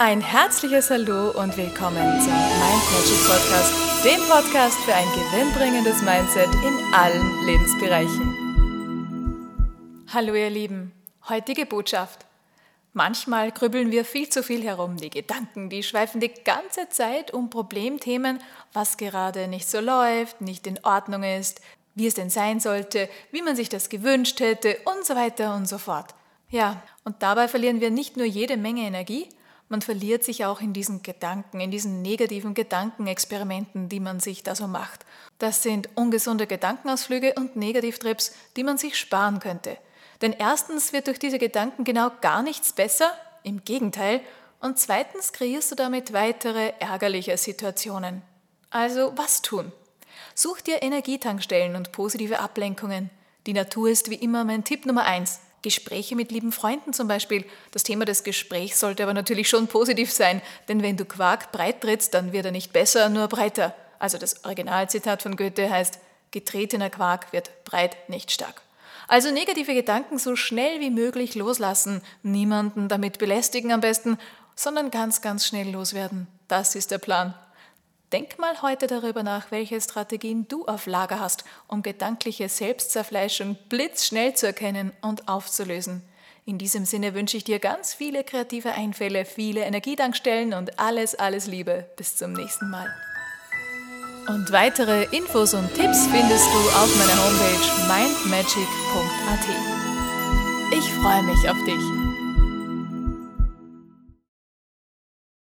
Ein herzliches Hallo und willkommen zum Mind Magic Podcast, dem Podcast für ein gewinnbringendes Mindset in allen Lebensbereichen. Hallo ihr Lieben, heutige Botschaft. Manchmal grübeln wir viel zu viel herum. Die Gedanken, die schweifen die ganze Zeit um Problemthemen, was gerade nicht so läuft, nicht in Ordnung ist, wie es denn sein sollte, wie man sich das gewünscht hätte und so weiter und so fort. Ja, und dabei verlieren wir nicht nur jede Menge Energie, man verliert sich auch in diesen Gedanken, in diesen negativen Gedankenexperimenten, die man sich da so macht. Das sind ungesunde Gedankenausflüge und Negativtrips, die man sich sparen könnte. Denn erstens wird durch diese Gedanken genau gar nichts besser, im Gegenteil, und zweitens kreierst du damit weitere ärgerliche Situationen. Also was tun? Such dir Energietankstellen und positive Ablenkungen. Die Natur ist wie immer mein Tipp Nummer eins. Gespräche mit lieben Freunden zum Beispiel. Das Thema des Gesprächs sollte aber natürlich schon positiv sein, denn wenn du Quark breit trittst, dann wird er nicht besser, nur breiter. Also das Originalzitat von Goethe heißt, getretener Quark wird breit, nicht stark. Also negative Gedanken so schnell wie möglich loslassen, niemanden damit belästigen am besten, sondern ganz, ganz schnell loswerden. Das ist der Plan. Denk mal heute darüber nach, welche Strategien du auf Lager hast, um gedankliche Selbstzerfleischung blitzschnell zu erkennen und aufzulösen. In diesem Sinne wünsche ich dir ganz viele kreative Einfälle, viele Energiedankstellen und alles, alles Liebe. Bis zum nächsten Mal. Und weitere Infos und Tipps findest du auf meiner Homepage mindmagic.at. Ich freue mich auf dich.